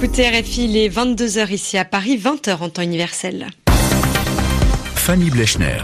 écoutez RFI, il est 22h ici à Paris, 20h en temps universel. Fanny Blechner.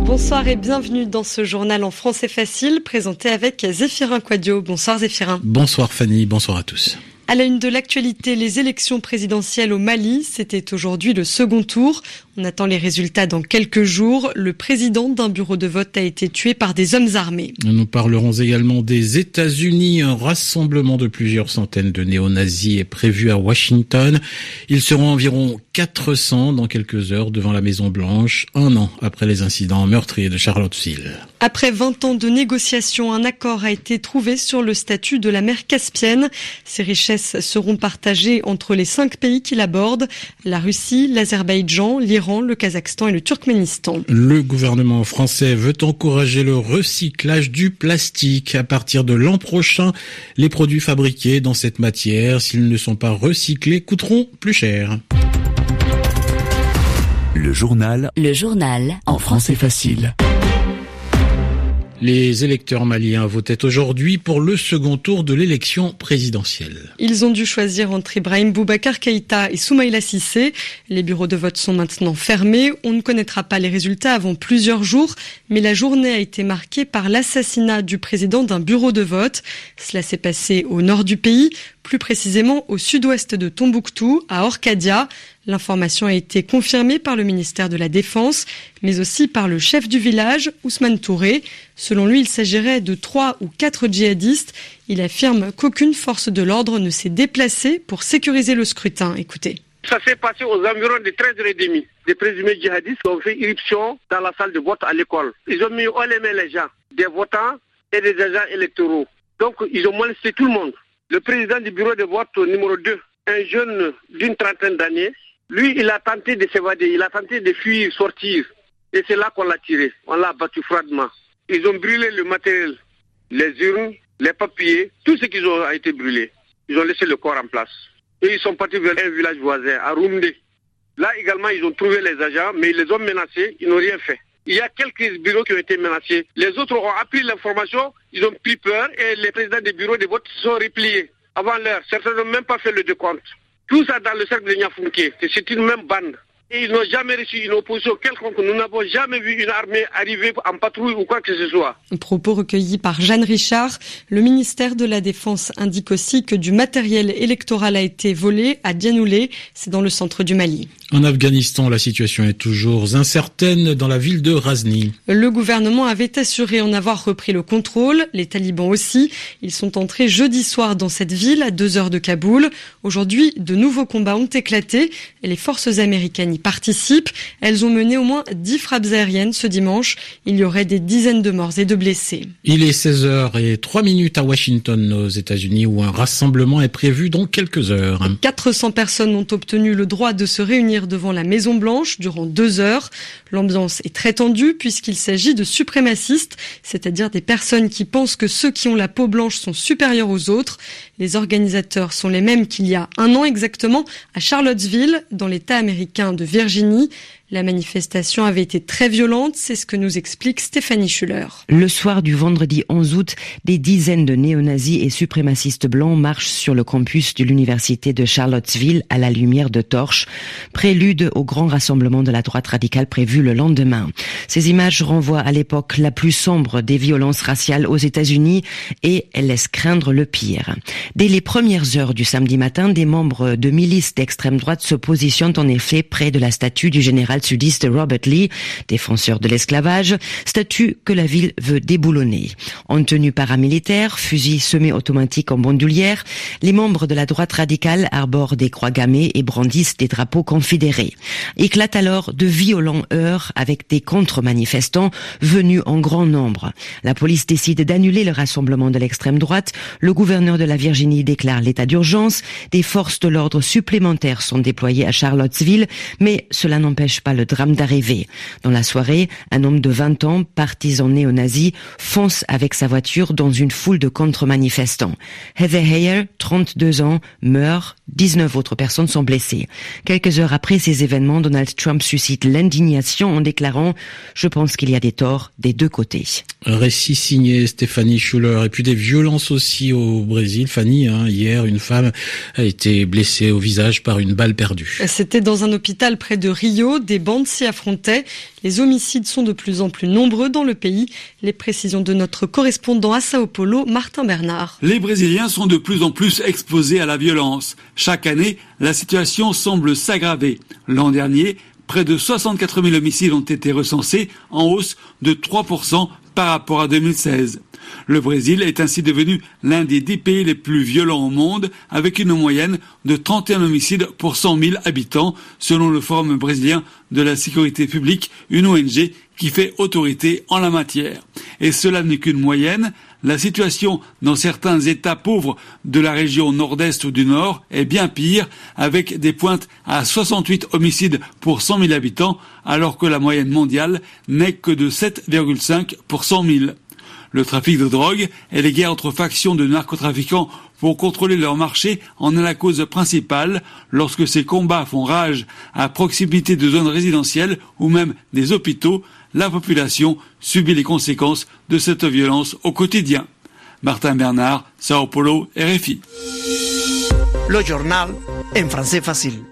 Bonsoir et bienvenue dans ce journal en français facile présenté avec Zéphirin Quadio. Bonsoir Zéphirin. Bonsoir Fanny, bonsoir à tous. À la une de l'actualité, les élections présidentielles au Mali, c'était aujourd'hui le second tour. On attend les résultats dans quelques jours. Le président d'un bureau de vote a été tué par des hommes armés. Nous parlerons également des États-Unis. Un rassemblement de plusieurs centaines de néo-nazis est prévu à Washington. Ils seront environ 400 dans quelques heures devant la Maison Blanche, un an après les incidents meurtriers de Charlottesville. Après 20 ans de négociations, un accord a été trouvé sur le statut de la mer Caspienne. Ces richesses seront partagées entre les cinq pays qui l'abordent, la Russie, l'Azerbaïdjan, l'Iran, le Kazakhstan et le Turkménistan. Le gouvernement français veut encourager le recyclage du plastique. À partir de l'an prochain, les produits fabriqués dans cette matière, s'ils ne sont pas recyclés, coûteront plus cher. Le journal. Le journal. En français facile. Les électeurs maliens votaient aujourd'hui pour le second tour de l'élection présidentielle. Ils ont dû choisir entre Ibrahim Boubacar Keïta et Soumaïla Sissé. Les bureaux de vote sont maintenant fermés. On ne connaîtra pas les résultats avant plusieurs jours, mais la journée a été marquée par l'assassinat du président d'un bureau de vote. Cela s'est passé au nord du pays, plus précisément au sud-ouest de Tombouctou, à Orkadia. L'information a été confirmée par le ministère de la Défense, mais aussi par le chef du village, Ousmane Touré. Selon lui, il s'agirait de trois ou quatre djihadistes. Il affirme qu'aucune force de l'ordre ne s'est déplacée pour sécuriser le scrutin. Écoutez. Ça s'est passé aux environs de 13h30. Des présumés djihadistes ont fait irruption dans la salle de vote à l'école. Ils ont mis au les gens, des votants et des agents électoraux. Donc, ils ont molesté tout le monde. Le président du bureau de vote numéro 2, un jeune d'une trentaine d'années, lui, il a tenté de s'évader, il a tenté de fuir, sortir. Et c'est là qu'on l'a tiré. On l'a battu froidement. Ils ont brûlé le matériel, les urnes, les papiers, tout ce qu'ils ont a été brûlé. Ils ont laissé le corps en place. Et ils sont partis vers un village voisin, à Rumde. Là également, ils ont trouvé les agents, mais ils les ont menacés, ils n'ont rien fait. Il y a quelques bureaux qui ont été menacés. Les autres ont appris l'information, ils ont pris peur et les présidents des bureaux de vote sont repliés avant l'heure. Certains n'ont même pas fait le décompte. Tout ça dans le cercle de Niafunke. C'est une même bande. Et ils n'ont jamais reçu une opposition quelconque. Nous n'avons jamais vu une armée arriver en patrouille ou quoi que ce soit. Un propos recueilli par Jeanne Richard. Le ministère de la Défense indique aussi que du matériel électoral a été volé à Dianoulé. C'est dans le centre du Mali. En Afghanistan, la situation est toujours incertaine dans la ville de Razni. Le gouvernement avait assuré en avoir repris le contrôle, les talibans aussi. Ils sont entrés jeudi soir dans cette ville à deux heures de Kaboul. Aujourd'hui, de nouveaux combats ont éclaté et les forces américaines y participent. Elles ont mené au moins dix frappes aériennes ce dimanche. Il y aurait des dizaines de morts et de blessés. Il est 16h et 3 minutes à Washington, aux États-Unis, où un rassemblement est prévu dans quelques heures. 400 personnes ont obtenu le droit de se réunir devant la Maison Blanche durant deux heures. L'ambiance est très tendue puisqu'il s'agit de suprémacistes, c'est-à-dire des personnes qui pensent que ceux qui ont la peau blanche sont supérieurs aux autres. Les organisateurs sont les mêmes qu'il y a un an exactement à Charlottesville, dans l'État américain de Virginie. La manifestation avait été très violente, c'est ce que nous explique Stéphanie Schuller. Le soir du vendredi 11 août, des dizaines de néo-nazis et suprémacistes blancs marchent sur le campus de l'université de Charlottesville à la lumière de torches, prélude au grand rassemblement de la droite radicale prévu le lendemain. Ces images renvoient à l'époque la plus sombre des violences raciales aux États-Unis et laissent craindre le pire. Dès les premières heures du samedi matin, des membres de milices d'extrême droite se positionnent en effet près de la statue du général sudiste Robert Lee, défenseur de l'esclavage, statut que la ville veut déboulonner. En tenue paramilitaire, fusil semi-automatique en bandoulière, les membres de la droite radicale arborent des croix gammées et brandissent des drapeaux confédérés. Éclate alors de violents heurts avec des contre-manifestants venus en grand nombre. La police décide d'annuler le rassemblement de l'extrême droite. Le gouverneur de la Virginie déclare l'état d'urgence. Des forces de l'ordre supplémentaires sont déployées à Charlottesville, mais cela n'empêche pas le drame d'arriver. Dans la soirée, un homme de 20 ans, partisan néo-nazi, fonce avec sa voiture dans une foule de contre-manifestants. Heather Heyer, 32 ans, meurt 19 autres personnes sont blessées. Quelques heures après ces événements, Donald Trump suscite l'indignation en déclarant ⁇ Je pense qu'il y a des torts des deux côtés ⁇ Un récit signé Stéphanie Schuller et puis des violences aussi au Brésil. Fanny, hein, hier, une femme a été blessée au visage par une balle perdue. C'était dans un hôpital près de Rio. Des bandes s'y affrontaient. Les homicides sont de plus en plus nombreux dans le pays. Les précisions de notre correspondant à Sao Paulo, Martin Bernard. Les Brésiliens sont de plus en plus exposés à la violence. Chaque année, la situation semble s'aggraver. L'an dernier, près de 64 000 homicides ont été recensés, en hausse de 3% par rapport à 2016. Le Brésil est ainsi devenu l'un des dix pays les plus violents au monde, avec une moyenne de 31 homicides pour 100 000 habitants, selon le Forum brésilien de la sécurité publique, une ONG qui fait autorité en la matière. Et cela n'est qu'une moyenne. La situation dans certains États pauvres de la région nord-est ou du nord est bien pire, avec des pointes à 68 homicides pour 100 000 habitants, alors que la moyenne mondiale n'est que de 7,5 pour 100 000. Le trafic de drogue et les guerres entre factions de narcotrafiquants pour contrôler leur marché en est la cause principale lorsque ces combats font rage à proximité de zones résidentielles ou même des hôpitaux, la population subit les conséquences de cette violence au quotidien. Martin Bernard, Sao Paulo, RFI. Le journal en français facile.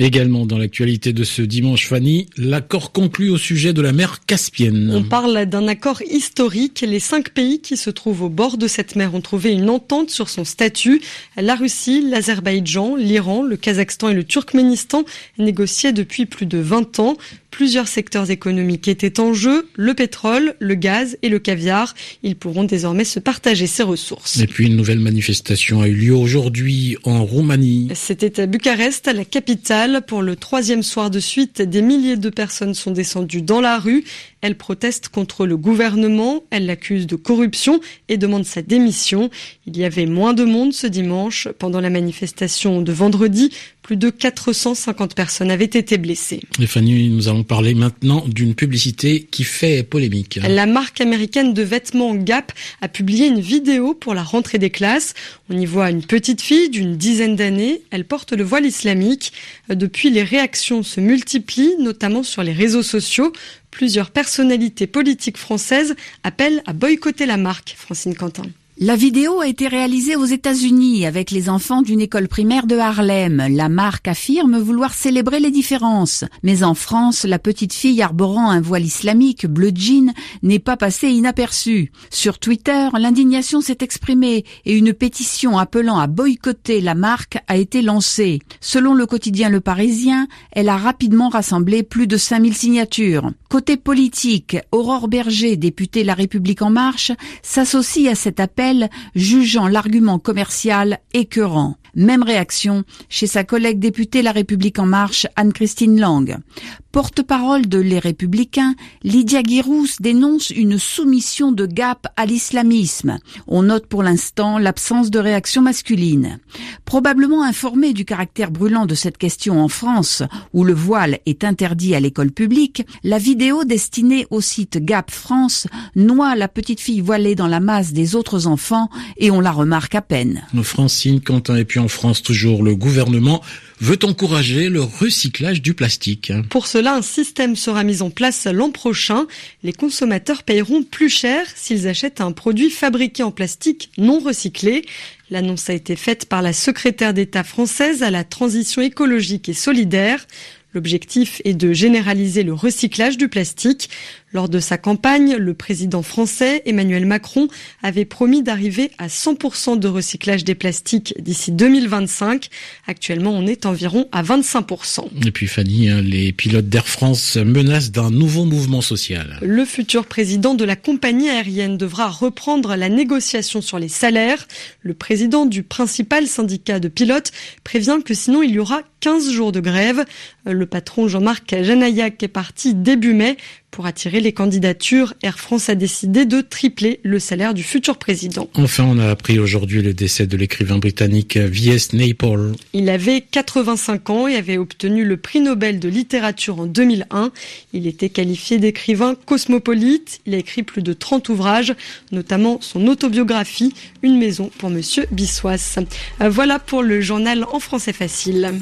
Également dans l'actualité de ce dimanche, Fanny, l'accord conclu au sujet de la mer Caspienne. On parle d'un accord historique. Les cinq pays qui se trouvent au bord de cette mer ont trouvé une entente sur son statut. La Russie, l'Azerbaïdjan, l'Iran, le Kazakhstan et le Turkménistan négociaient depuis plus de 20 ans. Plusieurs secteurs économiques étaient en jeu, le pétrole, le gaz et le caviar. Ils pourront désormais se partager ces ressources. Et puis une nouvelle manifestation a eu lieu aujourd'hui en Roumanie. C'était à Bucarest, la capitale. Pour le troisième soir de suite, des milliers de personnes sont descendues dans la rue. Elles protestent contre le gouvernement, elles l'accusent de corruption et demandent sa démission. Il y avait moins de monde ce dimanche. Pendant la manifestation de vendredi, plus de 450 personnes avaient été blessées. Stéphanie, nous allons parler maintenant d'une publicité qui fait polémique. La marque américaine de vêtements Gap a publié une vidéo pour la rentrée des classes. On y voit une petite fille d'une dizaine d'années. Elle porte le voile islamique. Depuis, les réactions se multiplient, notamment sur les réseaux sociaux. Plusieurs personnalités politiques françaises appellent à boycotter la marque, Francine Quentin. La vidéo a été réalisée aux États-Unis avec les enfants d'une école primaire de Harlem. La marque affirme vouloir célébrer les différences. Mais en France, la petite fille arborant un voile islamique bleu jean n'est pas passée inaperçue. Sur Twitter, l'indignation s'est exprimée et une pétition appelant à boycotter la marque a été lancée. Selon le quotidien Le Parisien, elle a rapidement rassemblé plus de 5000 signatures. Côté politique, Aurore Berger, députée La République en marche, s'associe à cet appel jugeant l'argument commercial écœurant. Même réaction chez sa collègue députée La République en marche, Anne-Christine Lang. Porte-parole de Les Républicains, Lydia Guirous dénonce une soumission de Gap à l'islamisme. On note pour l'instant l'absence de réaction masculine. Probablement informée du caractère brûlant de cette question en France, où le voile est interdit à l'école publique, la vidéo destinée au site Gap France noie la petite fille voilée dans la masse des autres enfants et on la remarque à peine. Francine, Quentin et puis en France toujours, le gouvernement veut encourager le recyclage du plastique. Pour cela, un système sera mis en place l'an prochain. Les consommateurs paieront plus cher s'ils achètent un produit fabriqué en plastique non recyclé. L'annonce a été faite par la secrétaire d'État française à la transition écologique et solidaire. L'objectif est de généraliser le recyclage du plastique. Lors de sa campagne, le président français Emmanuel Macron avait promis d'arriver à 100% de recyclage des plastiques d'ici 2025. Actuellement, on est environ à 25%. Et puis Fanny, hein, les pilotes d'Air France menacent d'un nouveau mouvement social. Le futur président de la compagnie aérienne devra reprendre la négociation sur les salaires. Le président du principal syndicat de pilotes prévient que sinon il y aura 15 jours de grève. Le patron Jean-Marc Janaillac est parti début mai pour attirer les candidatures, Air France a décidé de tripler le salaire du futur président. Enfin, on a appris aujourd'hui le décès de l'écrivain britannique V.S. Naipaul. Il avait 85 ans et avait obtenu le prix Nobel de littérature en 2001. Il était qualifié d'écrivain cosmopolite. Il a écrit plus de 30 ouvrages, notamment son autobiographie Une maison pour Monsieur Bissois. Voilà pour le journal en français facile.